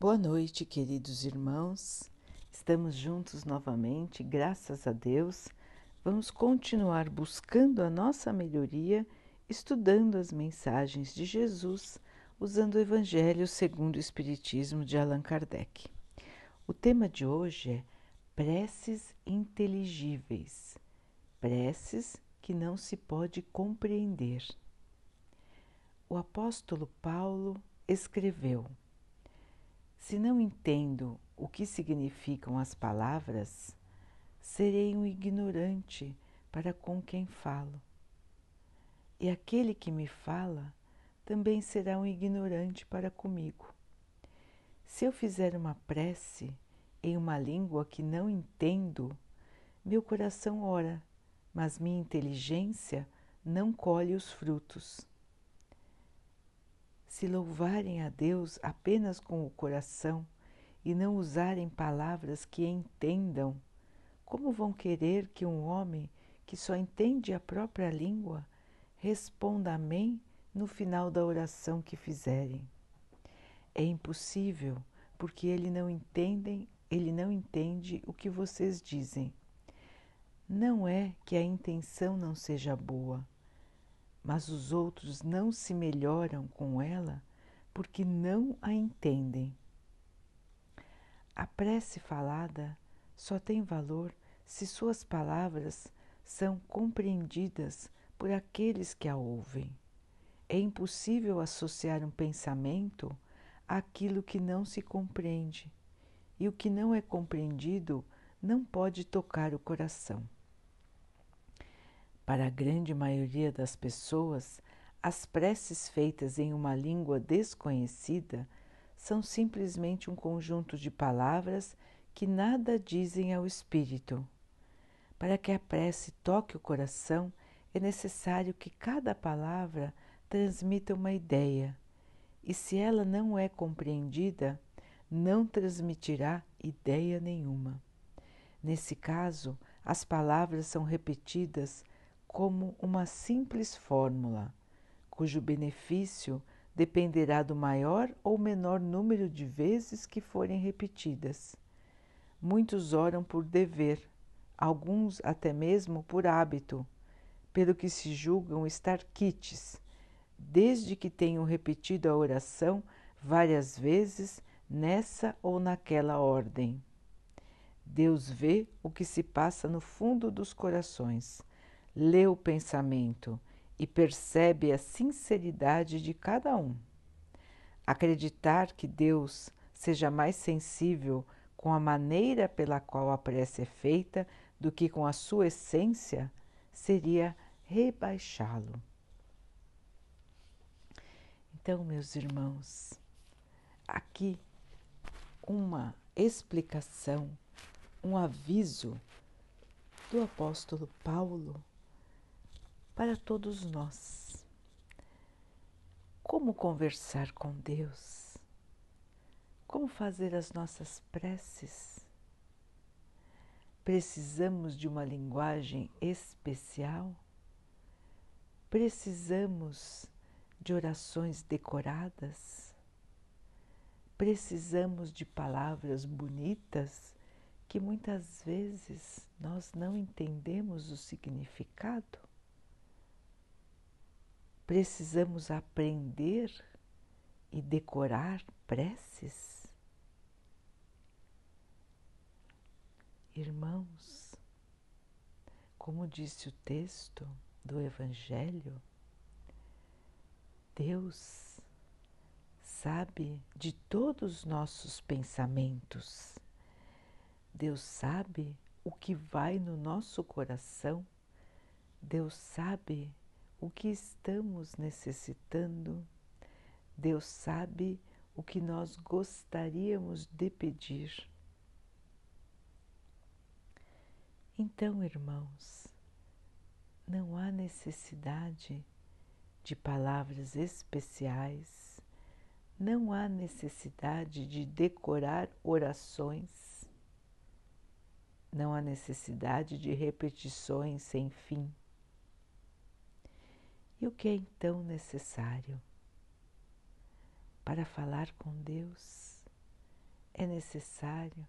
Boa noite, queridos irmãos. Estamos juntos novamente, graças a Deus. Vamos continuar buscando a nossa melhoria, estudando as mensagens de Jesus, usando o Evangelho segundo o Espiritismo de Allan Kardec. O tema de hoje é preces inteligíveis, preces que não se pode compreender. O apóstolo Paulo escreveu se não entendo o que significam as palavras, serei um ignorante para com quem falo. E aquele que me fala também será um ignorante para comigo. Se eu fizer uma prece em uma língua que não entendo, meu coração ora, mas minha inteligência não colhe os frutos se louvarem a Deus apenas com o coração e não usarem palavras que entendam, como vão querer que um homem que só entende a própria língua responda Amém no final da oração que fizerem? É impossível, porque ele não entendem, ele não entende o que vocês dizem. Não é que a intenção não seja boa mas os outros não se melhoram com ela porque não a entendem. A prece falada só tem valor se suas palavras são compreendidas por aqueles que a ouvem. É impossível associar um pensamento àquilo que não se compreende, e o que não é compreendido não pode tocar o coração. Para a grande maioria das pessoas, as preces feitas em uma língua desconhecida são simplesmente um conjunto de palavras que nada dizem ao espírito. Para que a prece toque o coração, é necessário que cada palavra transmita uma ideia, e se ela não é compreendida, não transmitirá ideia nenhuma. Nesse caso, as palavras são repetidas como uma simples fórmula, cujo benefício dependerá do maior ou menor número de vezes que forem repetidas. Muitos oram por dever, alguns até mesmo por hábito, pelo que se julgam estar quites, desde que tenham repetido a oração várias vezes nessa ou naquela ordem. Deus vê o que se passa no fundo dos corações lê o pensamento e percebe a sinceridade de cada um. Acreditar que Deus seja mais sensível com a maneira pela qual a prece é feita do que com a sua essência seria rebaixá-lo. Então, meus irmãos, aqui uma explicação, um aviso do apóstolo Paulo para todos nós. Como conversar com Deus? Como fazer as nossas preces? Precisamos de uma linguagem especial? Precisamos de orações decoradas? Precisamos de palavras bonitas que muitas vezes nós não entendemos o significado? Precisamos aprender e decorar preces? Irmãos, como disse o texto do Evangelho, Deus sabe de todos os nossos pensamentos. Deus sabe o que vai no nosso coração. Deus sabe o que estamos necessitando, Deus sabe o que nós gostaríamos de pedir. Então, irmãos, não há necessidade de palavras especiais, não há necessidade de decorar orações, não há necessidade de repetições sem fim. E o que é então necessário? Para falar com Deus, é necessário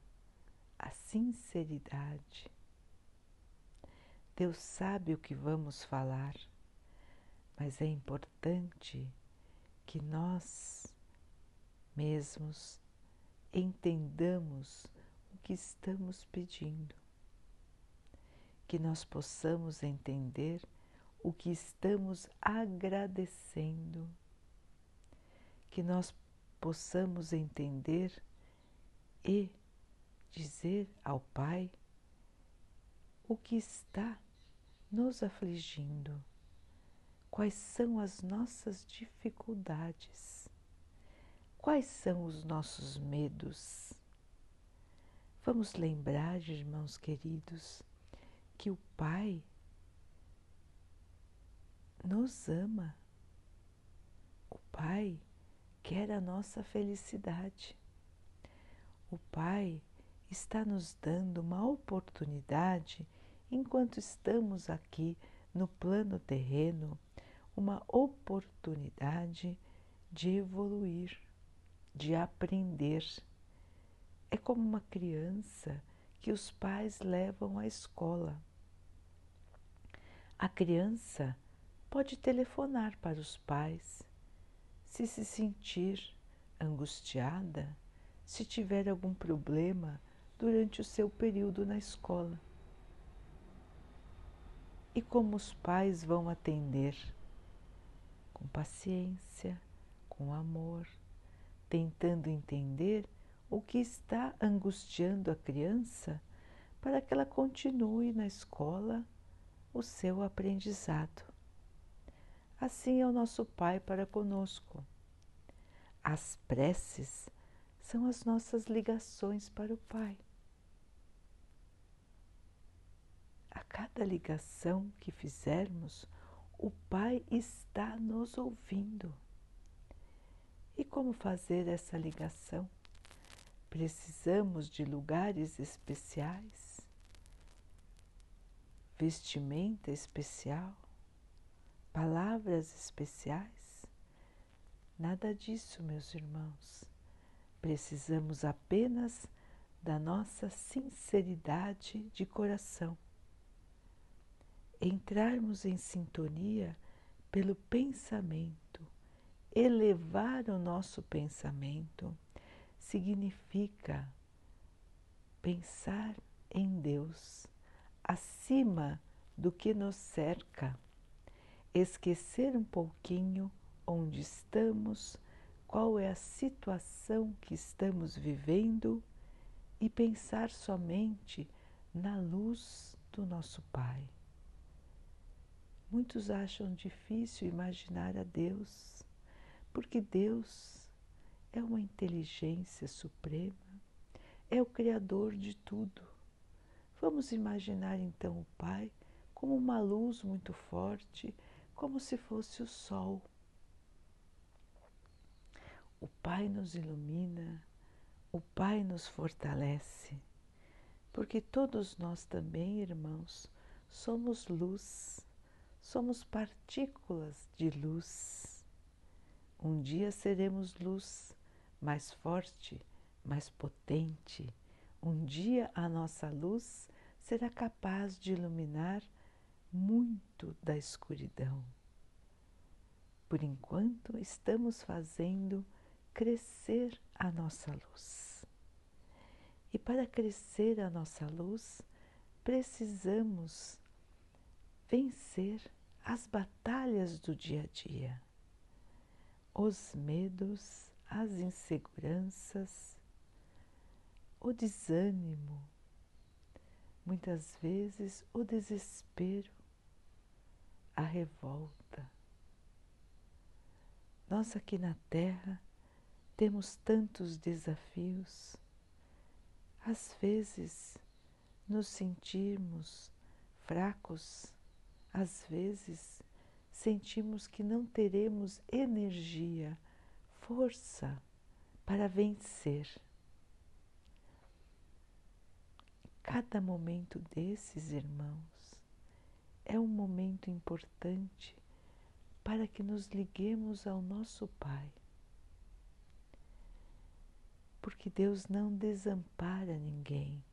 a sinceridade. Deus sabe o que vamos falar, mas é importante que nós mesmos entendamos o que estamos pedindo, que nós possamos entender o que estamos agradecendo, que nós possamos entender e dizer ao Pai o que está nos afligindo, quais são as nossas dificuldades, quais são os nossos medos. Vamos lembrar, irmãos queridos, que o Pai nos ama. O Pai quer a nossa felicidade. O Pai está nos dando uma oportunidade, enquanto estamos aqui no plano terreno, uma oportunidade de evoluir, de aprender. É como uma criança que os pais levam à escola. A criança pode telefonar para os pais se se sentir angustiada, se tiver algum problema durante o seu período na escola. E como os pais vão atender? Com paciência, com amor, tentando entender o que está angustiando a criança para que ela continue na escola o seu aprendizado. Assim é o nosso Pai para conosco. As preces são as nossas ligações para o Pai. A cada ligação que fizermos, o Pai está nos ouvindo. E como fazer essa ligação? Precisamos de lugares especiais, vestimenta especial, palavras especiais? Nada disso, meus irmãos. Precisamos apenas da nossa sinceridade de coração. Entrarmos em sintonia pelo pensamento, elevar o nosso pensamento, significa pensar em Deus acima do que nos cerca esquecer um pouquinho onde estamos, qual é a situação que estamos vivendo e pensar somente na luz do nosso Pai. Muitos acham difícil imaginar a Deus, porque Deus é uma inteligência suprema, é o Criador de tudo. Vamos imaginar então o Pai como uma luz muito forte como se fosse o sol. O Pai nos ilumina, o Pai nos fortalece, porque todos nós também, irmãos, somos luz, somos partículas de luz. Um dia seremos luz mais forte, mais potente. Um dia a nossa luz será capaz de iluminar muito da escuridão. Por enquanto, estamos fazendo crescer a nossa luz. E para crescer a nossa luz, precisamos vencer as batalhas do dia a dia, os medos, as inseguranças, o desânimo, muitas vezes o desespero, a revolta. Nós aqui na Terra temos tantos desafios, às vezes nos sentimos fracos, às vezes sentimos que não teremos energia, força para vencer. Cada momento desses, irmãos, é um momento importante para que nos liguemos ao nosso Pai. Porque Deus não desampara ninguém.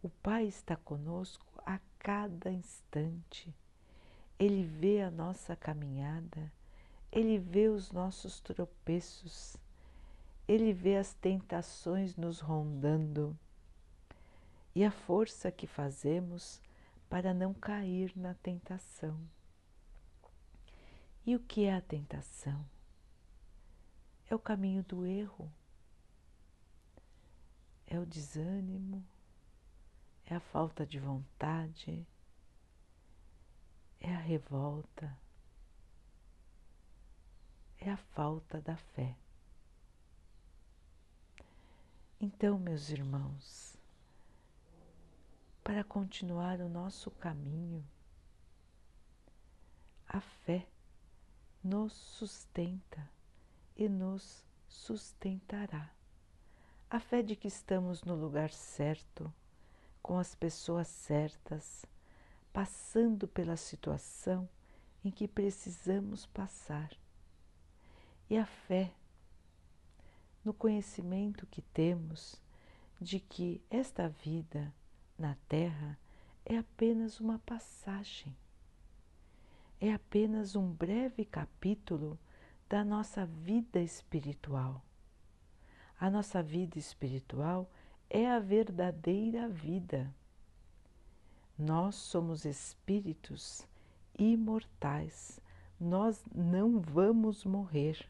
O Pai está conosco a cada instante. Ele vê a nossa caminhada, ele vê os nossos tropeços, ele vê as tentações nos rondando e a força que fazemos para não cair na tentação. E o que é a tentação? É o caminho do erro, é o desânimo, é a falta de vontade, é a revolta, é a falta da fé. Então, meus irmãos, para continuar o nosso caminho. A fé nos sustenta e nos sustentará. A fé de que estamos no lugar certo, com as pessoas certas, passando pela situação em que precisamos passar. E a fé no conhecimento que temos de que esta vida na Terra é apenas uma passagem, é apenas um breve capítulo da nossa vida espiritual. A nossa vida espiritual é a verdadeira vida. Nós somos espíritos imortais, nós não vamos morrer.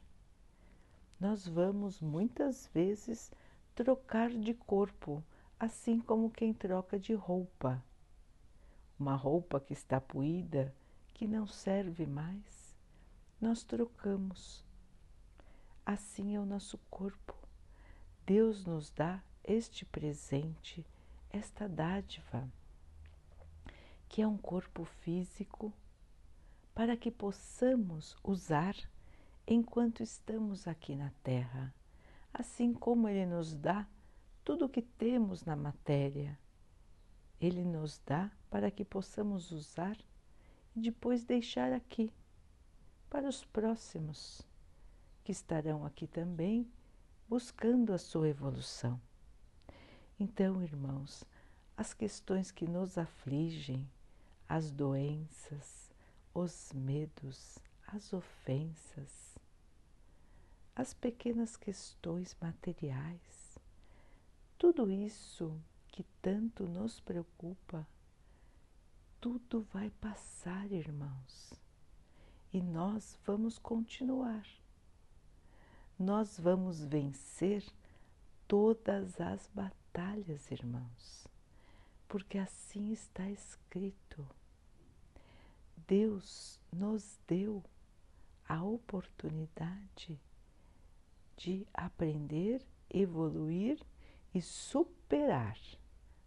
Nós vamos muitas vezes trocar de corpo assim como quem troca de roupa. Uma roupa que está poída, que não serve mais, nós trocamos. Assim é o nosso corpo. Deus nos dá este presente, esta dádiva, que é um corpo físico, para que possamos usar enquanto estamos aqui na Terra, assim como Ele nos dá tudo o que temos na matéria. Ele nos dá para que possamos usar e depois deixar aqui para os próximos que estarão aqui também buscando a sua evolução. Então, irmãos, as questões que nos afligem, as doenças, os medos, as ofensas, as pequenas questões materiais, tudo isso que tanto nos preocupa, tudo vai passar, irmãos, e nós vamos continuar. Nós vamos vencer todas as batalhas, irmãos, porque assim está escrito. Deus nos deu a oportunidade de aprender, evoluir e superar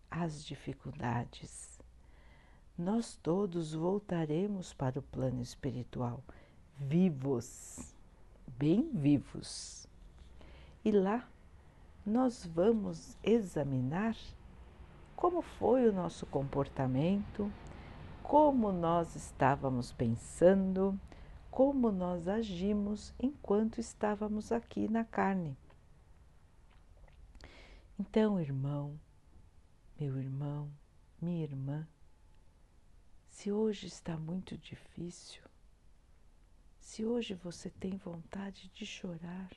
as dificuldades. Nós todos voltaremos para o plano espiritual, vivos, bem vivos. E lá nós vamos examinar como foi o nosso comportamento, como nós estávamos pensando, como nós agimos enquanto estávamos aqui na carne. Então, irmão, meu irmão, minha irmã, se hoje está muito difícil, se hoje você tem vontade de chorar,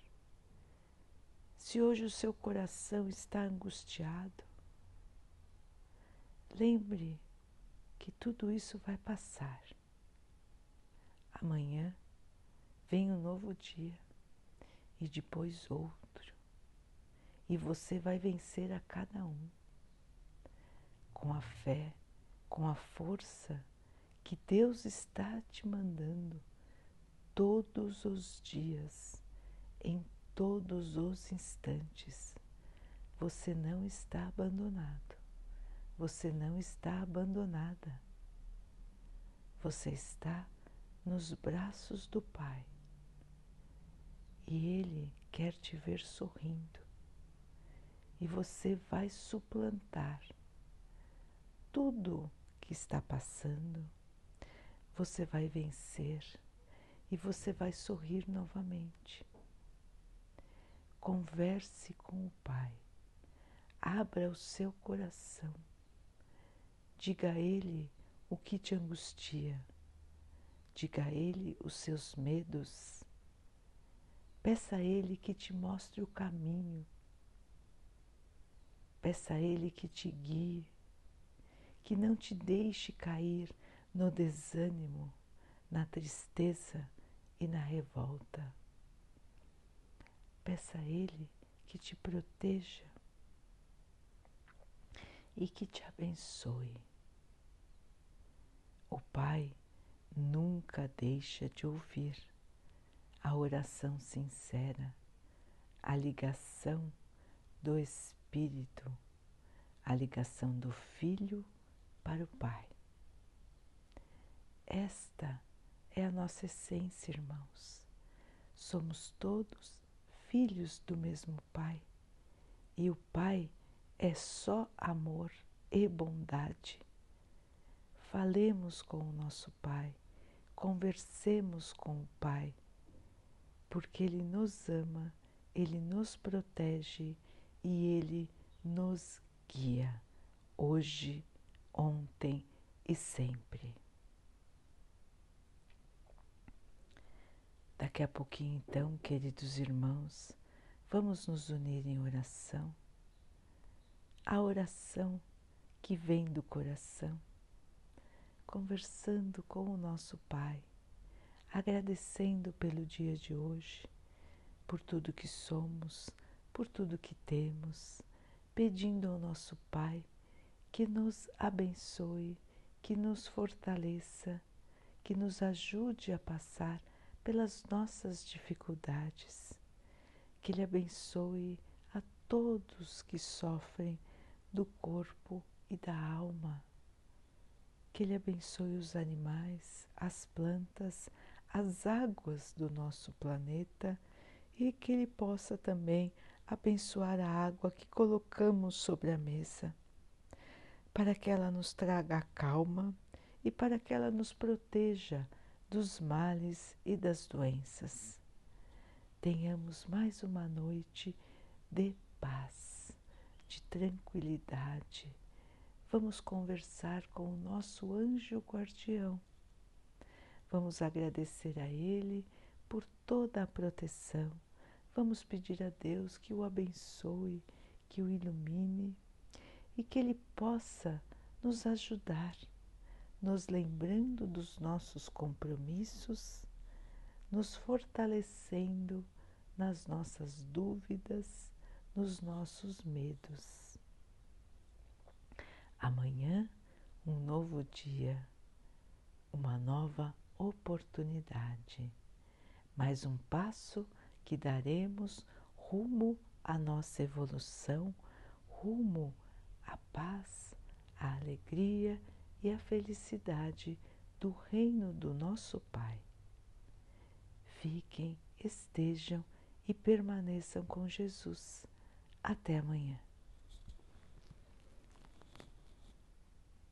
se hoje o seu coração está angustiado, lembre que tudo isso vai passar. Amanhã vem um novo dia e depois outro e você vai vencer a cada um com a fé, com a força que Deus está te mandando todos os dias, em todos os instantes. Você não está abandonado, você não está abandonada. Você está nos braços do Pai e Ele quer te ver sorrindo e você vai suplantar tudo que está passando. Você vai vencer e você vai sorrir novamente. Converse com o Pai. Abra o seu coração. Diga a Ele o que te angustia. Diga a Ele os seus medos. Peça a Ele que te mostre o caminho. Peça a Ele que te guie, que não te deixe cair no desânimo, na tristeza e na revolta. Peça a Ele que te proteja e que te abençoe. O Pai nunca deixa de ouvir a oração sincera, a ligação do Espírito, a ligação do Filho para o Pai. Esta é a nossa essência, irmãos. Somos todos filhos do mesmo Pai e o Pai é só amor e bondade. Falemos com o nosso Pai, conversemos com o Pai, porque Ele nos ama, Ele nos protege e Ele nos guia, hoje, ontem e sempre. Daqui a pouquinho, então, queridos irmãos, vamos nos unir em oração. A oração que vem do coração, conversando com o nosso Pai, agradecendo pelo dia de hoje, por tudo que somos, por tudo que temos, pedindo ao nosso Pai que nos abençoe, que nos fortaleça, que nos ajude a passar pelas nossas dificuldades. Que Ele abençoe a todos que sofrem do corpo e da alma. Que Ele abençoe os animais, as plantas, as águas do nosso planeta e que Ele possa também abençoar a água que colocamos sobre a mesa, para que ela nos traga a calma e para que ela nos proteja dos males e das doenças. Tenhamos mais uma noite de paz, de tranquilidade. Vamos conversar com o nosso anjo guardião. Vamos agradecer a Ele por toda a proteção. Vamos pedir a Deus que o abençoe, que o ilumine e que Ele possa nos ajudar nos lembrando dos nossos compromissos, nos fortalecendo nas nossas dúvidas, nos nossos medos. Amanhã, um novo dia, uma nova oportunidade, mais um passo que daremos rumo à nossa evolução, rumo à paz, à alegria e a felicidade do reino do nosso Pai. Fiquem, estejam e permaneçam com Jesus. Até amanhã.